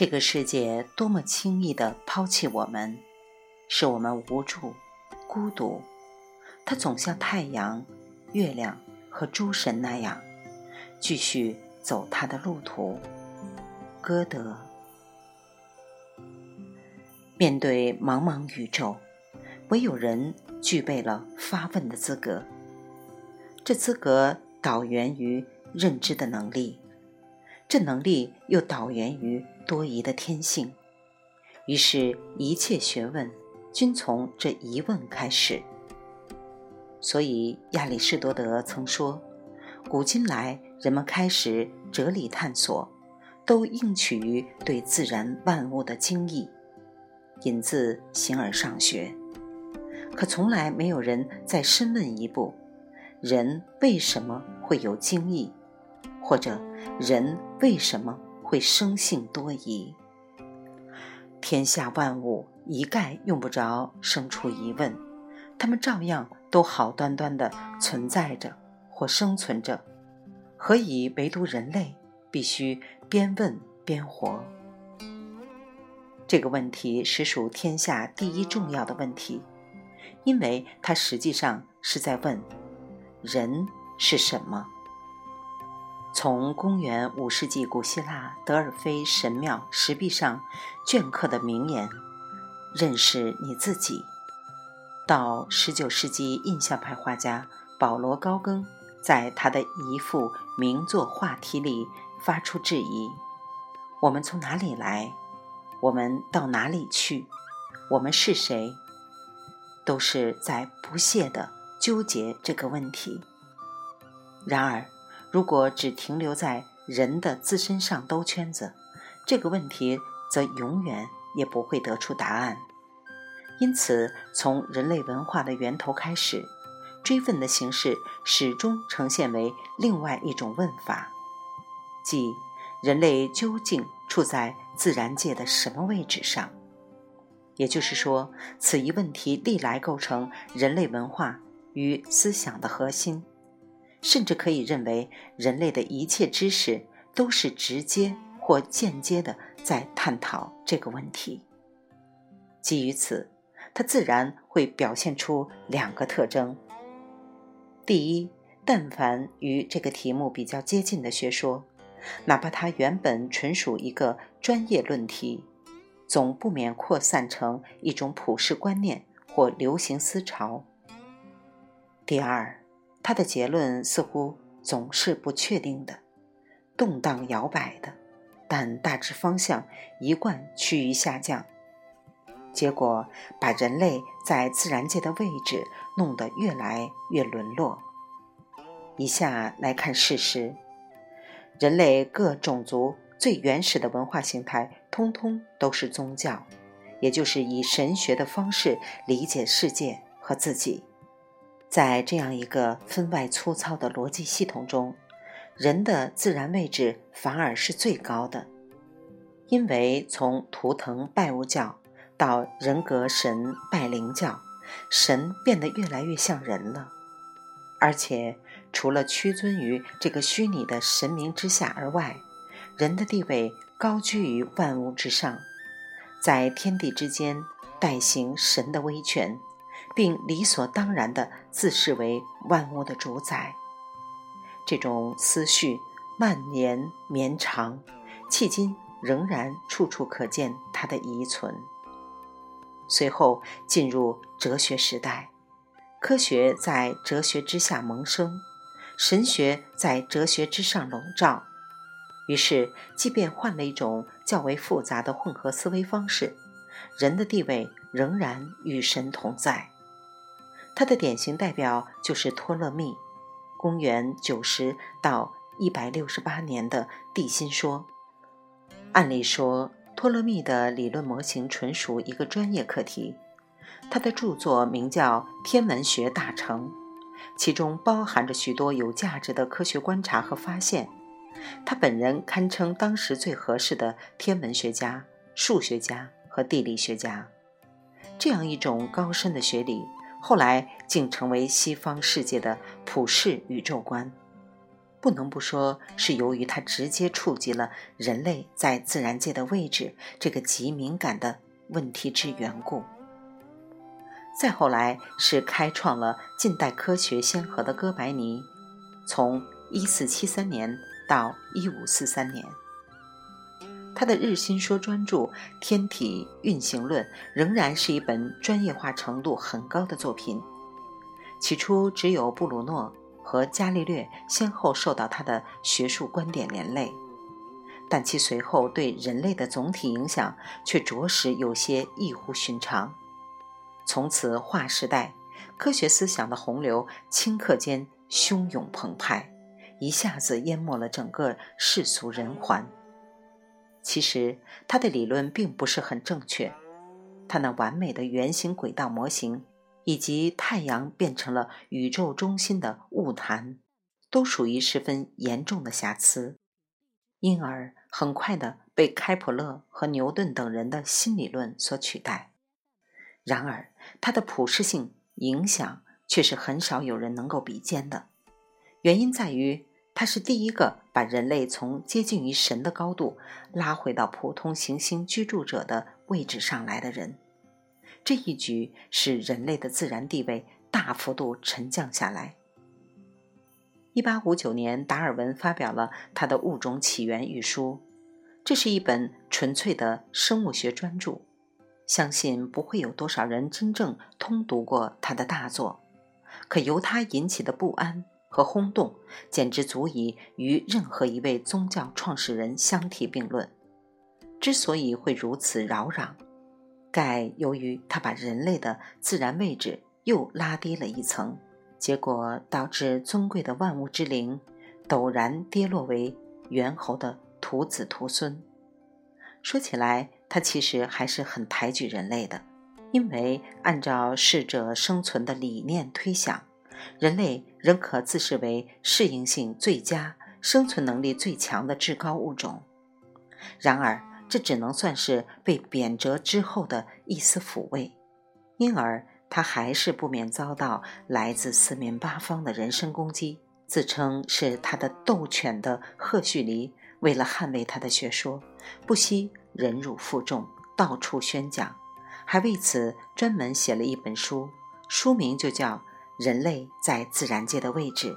这个世界多么轻易地抛弃我们，使我们无助、孤独。它总像太阳、月亮和诸神那样，继续走它的路途。歌德。面对茫茫宇宙，唯有人具备了发问的资格。这资格导源于认知的能力，这能力又导源于多疑的天性。于是，一切学问均从这疑问开始。所以，亚里士多德曾说：“古今来，人们开始哲理探索，都应取于对自然万物的精义。”引自《形而上学》，可从来没有人再深问一步：人为什么会有精义，或者人为什么会生性多疑？天下万物一概用不着生出疑问，他们照样都好端端的存在着或生存着，何以唯独人类必须边问边活？这个问题实属天下第一重要的问题，因为它实际上是在问：人是什么？从公元五世纪古希腊德尔菲神庙石壁上镌刻的名言“认识你自己”，到十九世纪印象派画家保罗高更在他的一幅名作画题里发出质疑：“我们从哪里来？”我们到哪里去？我们是谁？都是在不懈地纠结这个问题。然而，如果只停留在人的自身上兜圈子，这个问题则永远也不会得出答案。因此，从人类文化的源头开始，追问的形式始终呈现为另外一种问法，即。人类究竟处在自然界的什么位置上？也就是说，此一问题历来构成人类文化与思想的核心，甚至可以认为，人类的一切知识都是直接或间接的在探讨这个问题。基于此，它自然会表现出两个特征：第一，但凡与这个题目比较接近的学说。哪怕它原本纯属一个专业论题，总不免扩散成一种普世观念或流行思潮。第二，他的结论似乎总是不确定的、动荡摇摆的，但大致方向一贯趋于下降，结果把人类在自然界的位置弄得越来越沦落。以下来看事实。人类各种族最原始的文化形态，通通都是宗教，也就是以神学的方式理解世界和自己。在这样一个分外粗糙的逻辑系统中，人的自然位置反而是最高的，因为从图腾拜物教到人格神拜灵教，神变得越来越像人了，而且。除了屈尊于这个虚拟的神明之下而外，人的地位高居于万物之上，在天地之间代行神的威权，并理所当然地自视为万物的主宰。这种思绪蔓延绵长，迄今仍然处处可见它的遗存。随后进入哲学时代，科学在哲学之下萌生。神学在哲学之上笼罩，于是，即便换了一种较为复杂的混合思维方式，人的地位仍然与神同在。他的典型代表就是托勒密，公元九十到一百六十八年的地心说。按理说，托勒密的理论模型纯属一个专业课题。他的著作名叫《天文学大成》。其中包含着许多有价值的科学观察和发现，他本人堪称当时最合适的天文学家、数学家和地理学家。这样一种高深的学理，后来竟成为西方世界的普世宇宙观。不能不说是由于它直接触及了人类在自然界的位置这个极敏感的问题之缘故。再后来是开创了近代科学先河的哥白尼，从1473年到1543年，他的日心说专著《天体运行论》仍然是一本专业化程度很高的作品。起初只有布鲁诺。和伽利略先后受到他的学术观点连累，但其随后对人类的总体影响却着实有些异乎寻常。从此，划时代科学思想的洪流顷刻间汹涌澎湃，一下子淹没了整个世俗人寰。其实，他的理论并不是很正确，他那完美的圆形轨道模型。以及太阳变成了宇宙中心的雾坛，都属于十分严重的瑕疵，因而很快的被开普勒和牛顿等人的新理论所取代。然而，它的普适性影响却是很少有人能够比肩的。原因在于，他是第一个把人类从接近于神的高度拉回到普通行星居住者的位置上来的人。这一举使人类的自然地位大幅度沉降下来。一八五九年，达尔文发表了他的《物种起源》一书，这是一本纯粹的生物学专著，相信不会有多少人真正通读过他的大作。可由他引起的不安和轰动，简直足以与任何一位宗教创始人相提并论。之所以会如此扰攘，盖由于他把人类的自然位置又拉低了一层，结果导致尊贵的万物之灵陡然跌落为猿猴的徒子徒孙。说起来，他其实还是很抬举人类的，因为按照适者生存的理念推想，人类仍可自视为适应性最佳、生存能力最强的至高物种。然而，这只能算是被贬谪之后的一丝抚慰，因而他还是不免遭到来自四面八方的人身攻击。自称是他的斗犬的赫胥黎，为了捍卫他的学说，不惜忍辱负重，到处宣讲，还为此专门写了一本书，书名就叫《人类在自然界的位置》，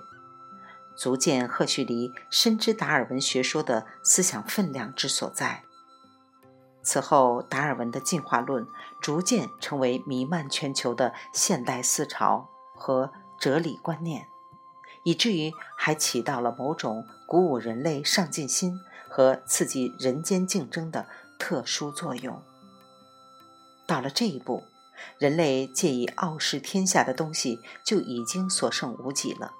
足见赫胥黎深知达尔文学说的思想分量之所在。此后，达尔文的进化论逐渐成为弥漫全球的现代思潮和哲理观念，以至于还起到了某种鼓舞人类上进心和刺激人间竞争的特殊作用。到了这一步，人类借以傲视天下的东西就已经所剩无几了。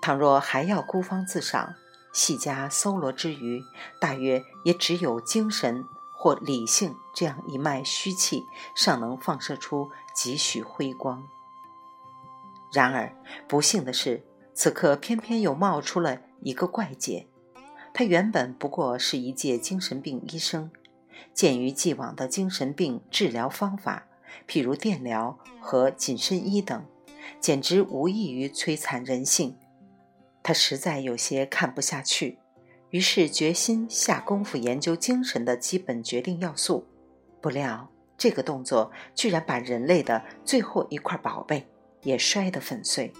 倘若还要孤芳自赏、细加搜罗之余，大约也只有精神。或理性这样一脉虚气尚能放射出几许辉光。然而不幸的是，此刻偏偏又冒出了一个怪杰。他原本不过是一介精神病医生，鉴于既往的精神病治疗方法，譬如电疗和紧身衣等，简直无异于摧残人性。他实在有些看不下去。于是决心下功夫研究精神的基本决定要素，不料这个动作居然把人类的最后一块宝贝也摔得粉碎。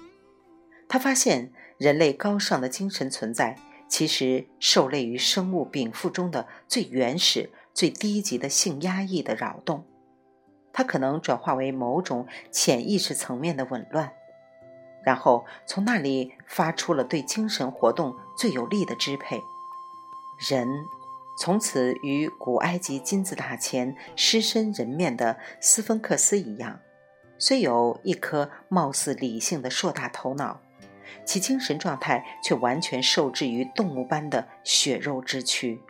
他发现人类高尚的精神存在，其实受累于生物禀赋中的最原始、最低级的性压抑的扰动，它可能转化为某种潜意识层面的紊乱，然后从那里发出了对精神活动最有力的支配。人从此与古埃及金字塔前狮身人面的斯芬克斯一样，虽有一颗貌似理性的硕大头脑，其精神状态却完全受制于动物般的血肉之躯。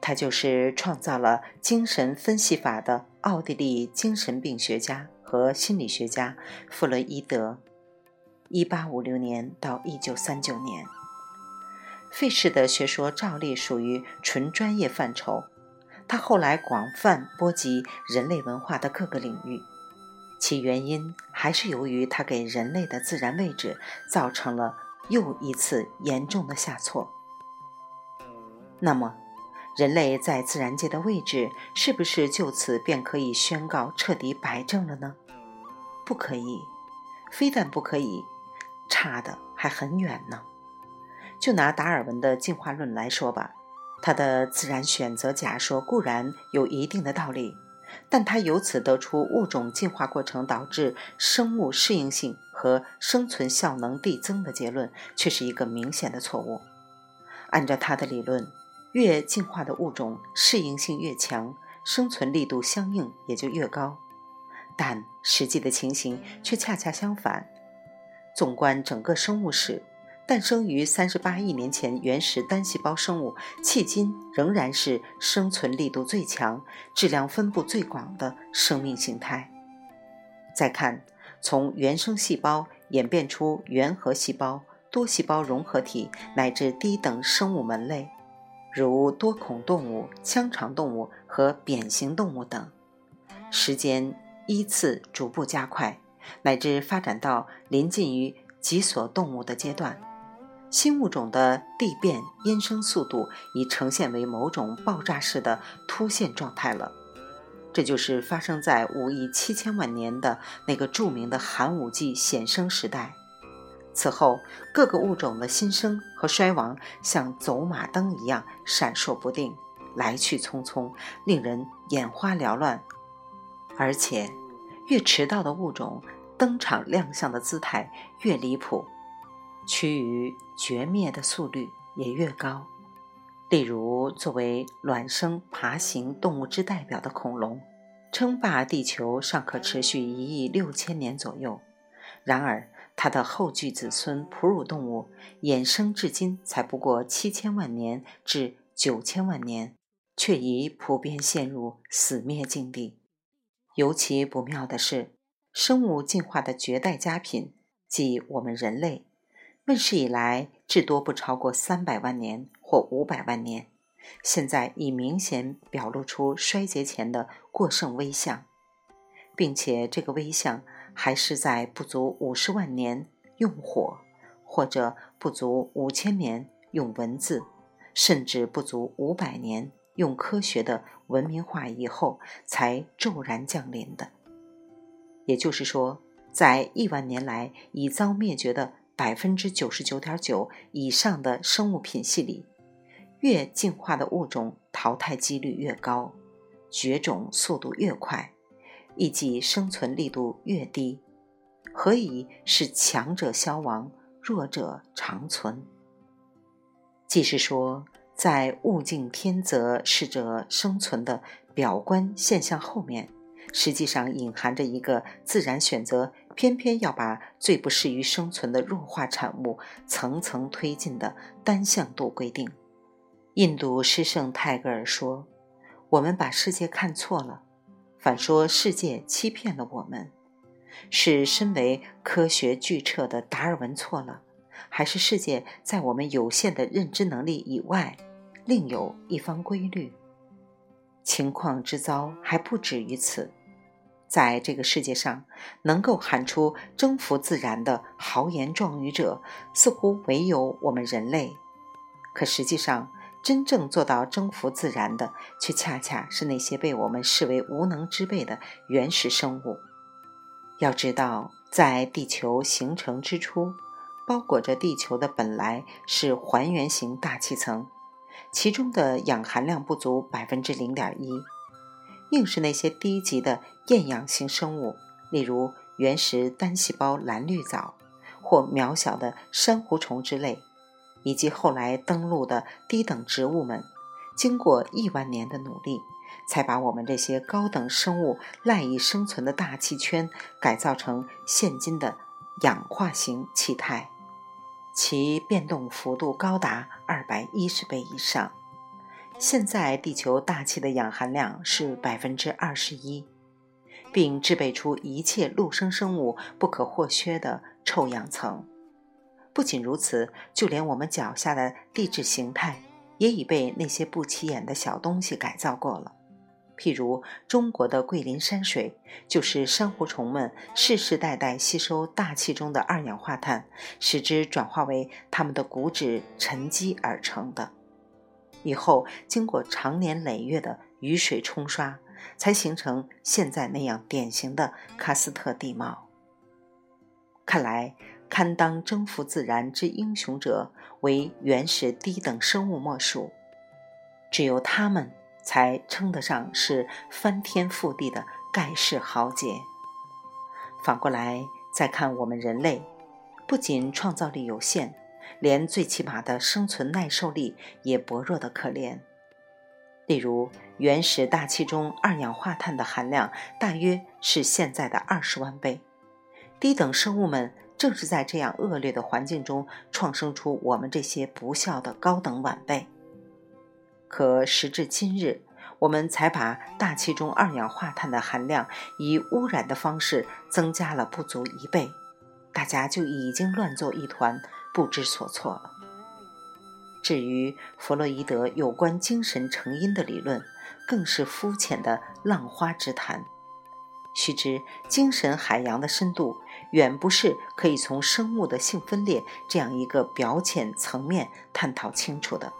他就是创造了精神分析法的奥地利精神病学家和心理学家弗洛伊德。一八五六年到一九三九年。费氏的学说照例属于纯专业范畴，他后来广泛波及人类文化的各个领域，其原因还是由于他给人类的自然位置造成了又一次严重的下挫。那么，人类在自然界的位置是不是就此便可以宣告彻底摆正了呢？不可以，非但不可以，差的还很远呢。就拿达尔文的进化论来说吧，他的自然选择假说固然有一定的道理，但他由此得出物种进化过程导致生物适应性和生存效能递增的结论，却是一个明显的错误。按照他的理论，越进化的物种适应性越强，生存力度相应也就越高。但实际的情形却恰恰相反。纵观整个生物史，诞生于三十八亿年前原始单细胞生物，迄今仍然是生存力度最强、质量分布最广的生命形态。再看，从原生细胞演变出原核细胞、多细胞融合体，乃至低等生物门类，如多孔动物、腔肠动物和扁形动物等，时间依次逐步加快。乃至发展到临近于脊索动物的阶段，新物种的递变衍生速度已呈现为某种爆炸式的突现状态了。这就是发生在五亿七千万年的那个著名的寒武纪显生时代。此后，各个物种的新生和衰亡像走马灯一样闪烁不定，来去匆匆，令人眼花缭乱，而且。越迟到的物种登场亮相的姿态越离谱，趋于绝灭的速率也越高。例如，作为卵生爬行动物之代表的恐龙，称霸地球尚可持续一亿六千年左右；然而，它的后继子孙哺乳动物衍生至今才不过七千万年至九千万年，却已普遍陷入死灭境地。尤其不妙的是，生物进化的绝代佳品，即我们人类，问世以来至多不超过三百万年或五百万年，现在已明显表露出衰竭前的过剩危象，并且这个危象还是在不足五十万年用火，或者不足五千年用文字，甚至不足五百年。用科学的文明化以后，才骤然降临的。也就是说，在亿万年来已遭灭绝的百分之九十九点九以上的生物品系里，越进化的物种淘汰几率越高，绝种速度越快，以及生存力度越低。何以使强者消亡，弱者长存？即是说。在物竞天择、适者生存的表观现象后面，实际上隐含着一个自然选择偏偏要把最不适于生存的弱化产物层层推进的单向度规定。印度诗圣泰戈尔说：“我们把世界看错了，反说世界欺骗了我们。是身为科学巨彻的达尔文错了，还是世界在我们有限的认知能力以外？”另有一方规律，情况之糟还不止于此。在这个世界上，能够喊出征服自然的豪言壮语者，似乎唯有我们人类。可实际上，真正做到征服自然的，却恰恰是那些被我们视为无能之辈的原始生物。要知道，在地球形成之初，包裹着地球的本来是还原型大气层。其中的氧含量不足百分之零点一，硬是那些低级的厌氧型生物，例如原始单细胞蓝绿藻，或渺小的珊瑚虫之类，以及后来登陆的低等植物们，经过亿万年的努力，才把我们这些高等生物赖以生存的大气圈改造成现今的氧化型气态。其变动幅度高达二百一十倍以上。现在地球大气的氧含量是百分之二十一，并制备出一切陆生生物不可或缺的臭氧层。不仅如此，就连我们脚下的地质形态也已被那些不起眼的小东西改造过了。譬如中国的桂林山水，就是珊瑚虫们世世代代吸收大气中的二氧化碳，使之转化为它们的骨质沉积而成的。以后经过长年累月的雨水冲刷，才形成现在那样典型的喀斯特地貌。看来，堪当征服自然之英雄者，为原始低等生物莫属。只有他们。才称得上是翻天覆地的盖世豪杰。反过来再看我们人类，不仅创造力有限，连最起码的生存耐受力也薄弱的可怜。例如，原始大气中二氧化碳的含量大约是现在的二十万倍。低等生物们正是在这样恶劣的环境中创生出我们这些不孝的高等晚辈。可时至今日，我们才把大气中二氧化碳的含量以污染的方式增加了不足一倍，大家就已经乱作一团，不知所措了。至于弗洛伊德有关精神成因的理论，更是肤浅的浪花之谈。须知，精神海洋的深度远不是可以从生物的性分裂这样一个表浅层面探讨清楚的。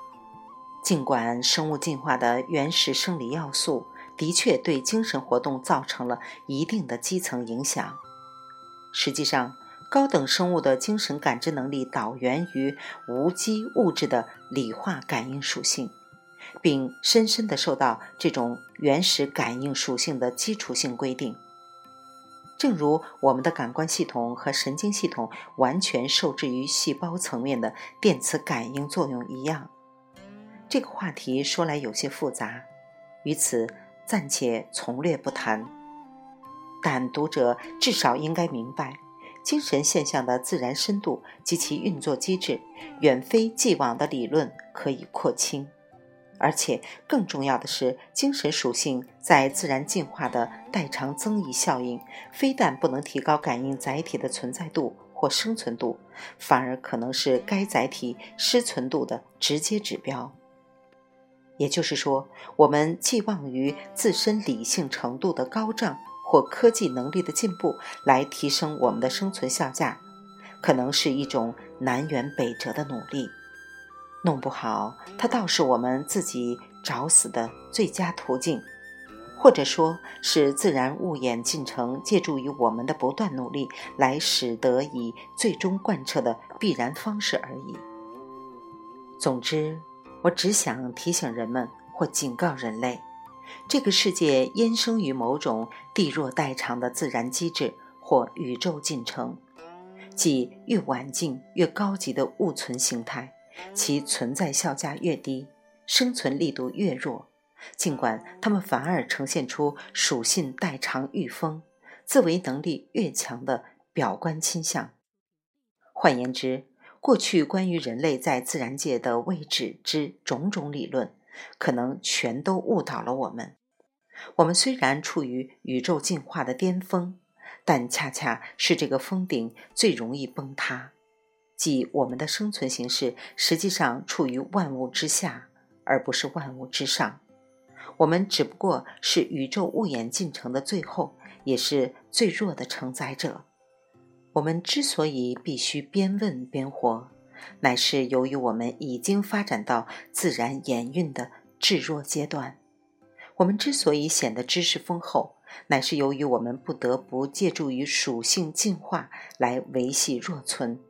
尽管生物进化的原始生理要素的确对精神活动造成了一定的基层影响，实际上，高等生物的精神感知能力导源于无机物质的理化感应属性，并深深地受到这种原始感应属性的基础性规定。正如我们的感官系统和神经系统完全受制于细胞层面的电磁感应作用一样。这个话题说来有些复杂，于此暂且从略不谈。但读者至少应该明白，精神现象的自然深度及其运作机制，远非既往的理论可以廓清。而且更重要的是，精神属性在自然进化的代偿增益效应，非但不能提高感应载体的存在度或生存度，反而可能是该载体失存度的直接指标。也就是说，我们寄望于自身理性程度的高涨或科技能力的进步来提升我们的生存效价，可能是一种南辕北辙的努力。弄不好，它倒是我们自己找死的最佳途径，或者说是自然物演进程借助于我们的不断努力来使得以最终贯彻的必然方式而已。总之。我只想提醒人们，或警告人类：这个世界焉生于某种地弱代偿的自然机制或宇宙进程，即越晚近越高级的物存形态，其存在效价越低，生存力度越弱。尽管它们反而呈现出属性代偿愈丰、自为能力越强的表观倾向。换言之，过去关于人类在自然界的位置之种种理论，可能全都误导了我们。我们虽然处于宇宙进化的巅峰，但恰恰是这个峰顶最容易崩塌，即我们的生存形式实际上处于万物之下，而不是万物之上。我们只不过是宇宙物演进程的最后，也是最弱的承载者。我们之所以必须边问边活，乃是由于我们已经发展到自然演运的至弱阶段。我们之所以显得知识丰厚，乃是由于我们不得不借助于属性进化来维系若存。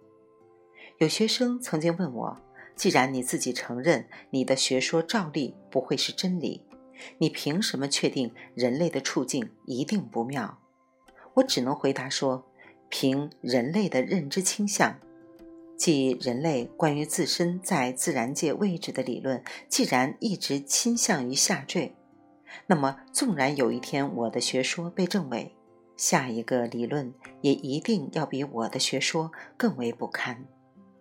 有学生曾经问我：“既然你自己承认你的学说照例不会是真理，你凭什么确定人类的处境一定不妙？”我只能回答说。凭人类的认知倾向，即人类关于自身在自然界位置的理论，既然一直倾向于下坠，那么纵然有一天我的学说被证伪，下一个理论也一定要比我的学说更为不堪。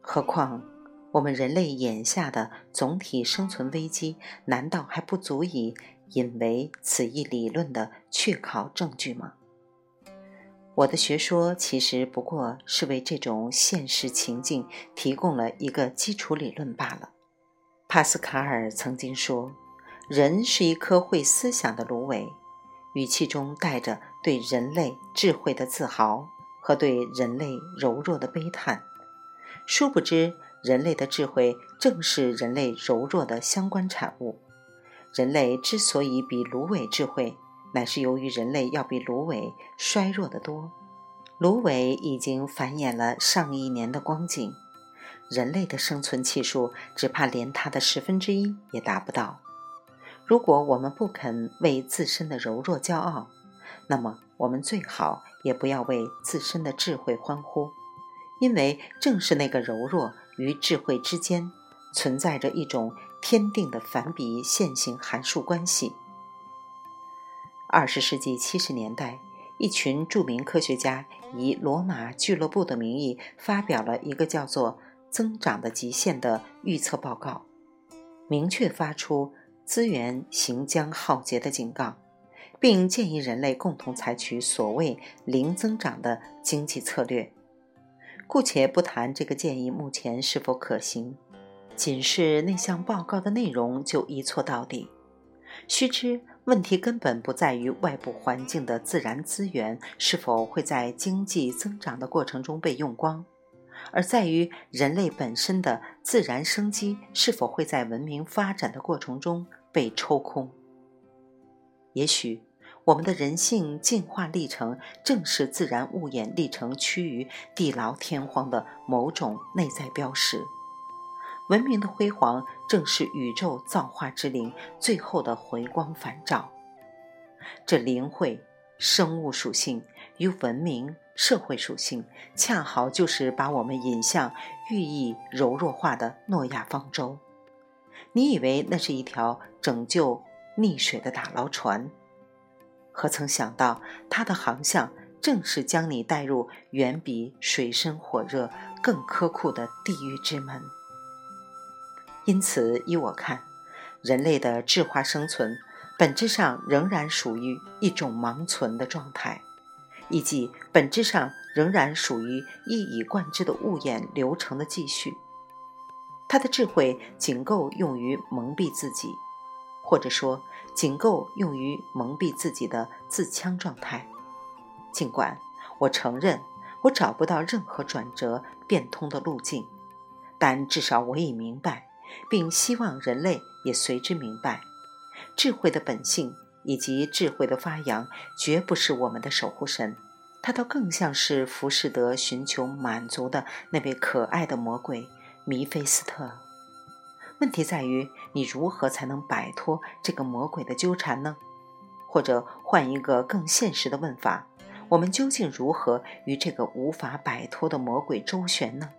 何况我们人类眼下的总体生存危机，难道还不足以引为此一理论的确考证据吗？我的学说其实不过是为这种现实情境提供了一个基础理论罢了。帕斯卡尔曾经说：“人是一颗会思想的芦苇，语气中带着对人类智慧的自豪和对人类柔弱的悲叹。殊不知，人类的智慧正是人类柔弱的相关产物。人类之所以比芦苇智慧，乃是由于人类要比芦苇衰弱得多。芦苇已经繁衍了上亿年的光景，人类的生存气数只怕连它的十分之一也达不到。如果我们不肯为自身的柔弱骄傲，那么我们最好也不要为自身的智慧欢呼，因为正是那个柔弱与智慧之间，存在着一种天定的反比线性函数关系。二十世纪七十年代。一群著名科学家以罗马俱乐部的名义发表了一个叫做“增长的极限”的预测报告，明确发出资源行将浩劫的警告，并建议人类共同采取所谓“零增长”的经济策略。姑且不谈这个建议目前是否可行，仅是那项报告的内容就一错到底。须知。问题根本不在于外部环境的自然资源是否会在经济增长的过程中被用光，而在于人类本身的自然生机是否会在文明发展的过程中被抽空。也许，我们的人性进化历程正是自然物演历程趋于地牢天荒的某种内在标识。文明的辉煌，正是宇宙造化之灵最后的回光返照。这灵慧、生物属性与文明、社会属性，恰好就是把我们引向寓意柔弱化的诺亚方舟。你以为那是一条拯救溺水的打捞船，何曾想到它的航向正是将你带入远比水深火热更苛酷的地狱之门。因此，依我看，人类的智化生存本质上仍然属于一种盲存的状态，以及本质上仍然属于一以贯之的物演流程的继续。他的智慧仅够用于蒙蔽自己，或者说仅够用于蒙蔽自己的自戕状态。尽管我承认我找不到任何转折变通的路径，但至少我已明白。并希望人类也随之明白，智慧的本性以及智慧的发扬，绝不是我们的守护神，它倒更像是浮士德寻求满足的那位可爱的魔鬼弥菲斯特。问题在于，你如何才能摆脱这个魔鬼的纠缠呢？或者换一个更现实的问法：我们究竟如何与这个无法摆脱的魔鬼周旋呢？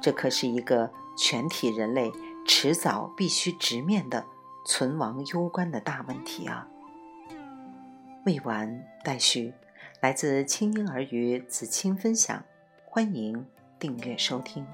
这可是一个。全体人类迟早必须直面的存亡攸关的大问题啊！未完待续，来自清婴儿与子清分享，欢迎订阅收听。